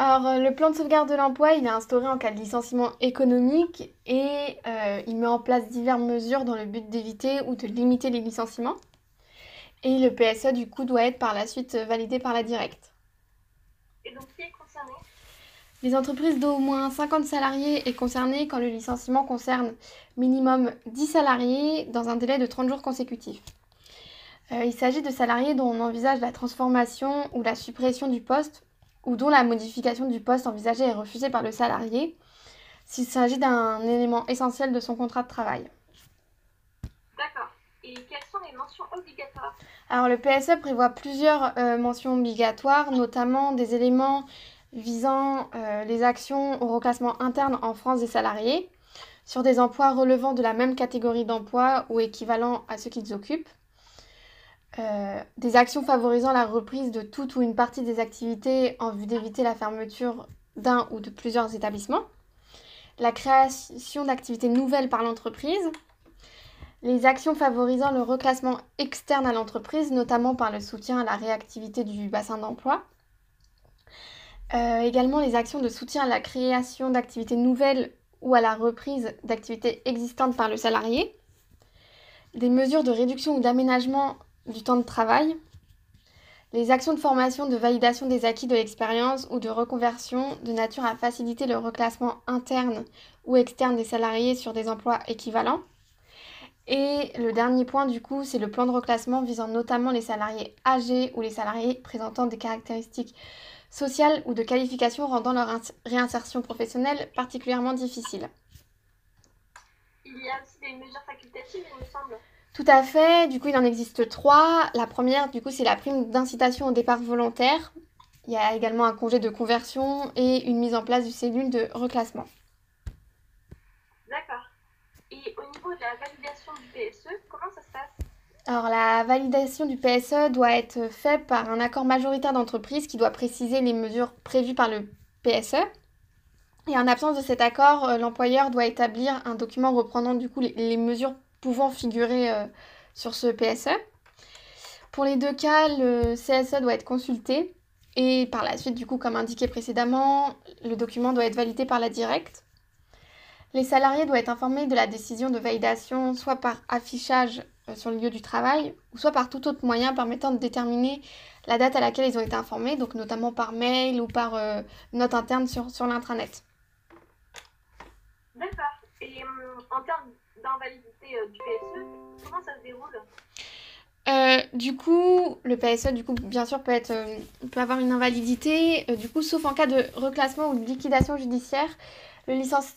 Alors, euh, le plan de sauvegarde de l'emploi, il est instauré en cas de licenciement économique et euh, il met en place diverses mesures dans le but d'éviter ou de limiter les licenciements. Et le PSE, du coup, doit être par la suite validé par la directe. Et donc, qui est concerné? Les entreprises d'au moins 50 salariés est concernées quand le licenciement concerne minimum 10 salariés dans un délai de 30 jours consécutifs. Euh, il s'agit de salariés dont on envisage la transformation ou la suppression du poste ou dont la modification du poste envisagé est refusée par le salarié s'il s'agit d'un élément essentiel de son contrat de travail. D'accord. Et quelles sont les mentions obligatoires? Alors le PSE prévoit plusieurs euh, mentions obligatoires, notamment des éléments visant euh, les actions au reclassement interne en France des salariés sur des emplois relevant de la même catégorie d'emploi ou équivalent à ceux qu'ils occupent. Euh, des actions favorisant la reprise de toute ou une partie des activités en vue d'éviter la fermeture d'un ou de plusieurs établissements, la création d'activités nouvelles par l'entreprise, les actions favorisant le reclassement externe à l'entreprise, notamment par le soutien à la réactivité du bassin d'emploi, euh, également les actions de soutien à la création d'activités nouvelles ou à la reprise d'activités existantes par le salarié, des mesures de réduction ou d'aménagement du temps de travail, les actions de formation de validation des acquis de l'expérience ou de reconversion de nature à faciliter le reclassement interne ou externe des salariés sur des emplois équivalents. Et le dernier point, du coup, c'est le plan de reclassement visant notamment les salariés âgés ou les salariés présentant des caractéristiques sociales ou de qualifications rendant leur réinsertion professionnelle particulièrement difficile. Il y a aussi des mesures facultatives, il me semble. Tout à fait. Du coup, il en existe trois. La première, du coup, c'est la prime d'incitation au départ volontaire. Il y a également un congé de conversion et une mise en place du cellule de reclassement. D'accord. Et au niveau de la validation du PSE, comment ça se passe? Alors, la validation du PSE doit être faite par un accord majoritaire d'entreprise qui doit préciser les mesures prévues par le PSE. Et en absence de cet accord, euh, l'employeur doit établir un document reprenant du coup les, les mesures pouvant figurer euh, sur ce PSE. Pour les deux cas, le CSE doit être consulté et par la suite, du coup, comme indiqué précédemment, le document doit être validé par la directe. Les salariés doivent être informés de la décision de validation soit par affichage euh, sur le lieu du travail ou soit par tout autre moyen permettant de déterminer la date à laquelle ils ont été informés, donc notamment par mail ou par euh, note interne sur, sur l'intranet. D'accord. Et en termes d'invalidité euh, du PSE, comment ça se déroule euh, du coup, le PSE, bien sûr, euh, peut avoir une invalidité, du coup, sauf en cas de reclassement ou de liquidation judiciaire. Le,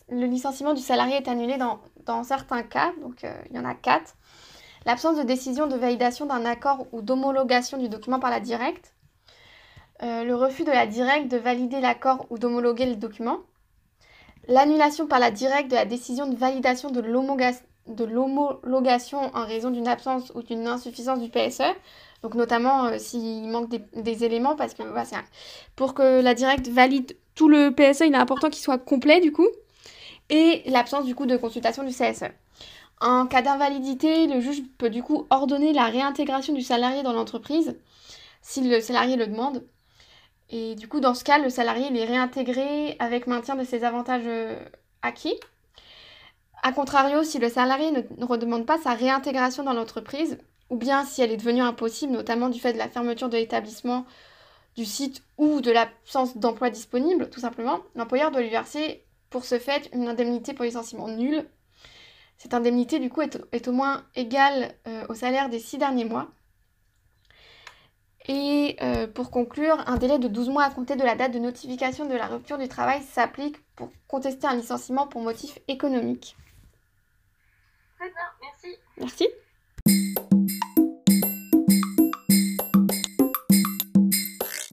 le licenciement du salarié est annulé dans, dans certains cas, donc il y en a quatre. L'absence de décision de validation d'un accord ou d'homologation du document par la directe. le refus de la directe de valider l'accord ou d'homologuer le document l'annulation par la directe de la décision de validation de l'homologation en raison d'une absence ou d'une insuffisance du PSE, donc notamment euh, s'il manque des, éléments, parce que pour que la directe valide tout le PSE, il est important qu'il soit complet du coup, et l'absence du coup de consultation du CSE. En cas d'invalidité, le juge peut du coup ordonner la réintégration du salarié dans l'entreprise si le salarié le demande. Et du coup, dans ce cas, le salarié est réintégré avec maintien de ses avantages euh, acquis. A contrario, si le salarié ne, redemande pas sa réintégration dans l'entreprise, ou bien si elle est devenue impossible, notamment du fait de la fermeture de l'établissement, du site ou de l'absence d'emploi disponible, tout simplement, l'employeur doit lui verser pour ce fait une indemnité pour licenciement nulle. Cette indemnité, du coup, est, au moins égale euh, au salaire des six derniers mois. Et euh, pour conclure, un délai de 12 mois à compter de la date de notification de la rupture du travail s'applique pour contester un licenciement pour motif économique. Très bien, merci. Merci.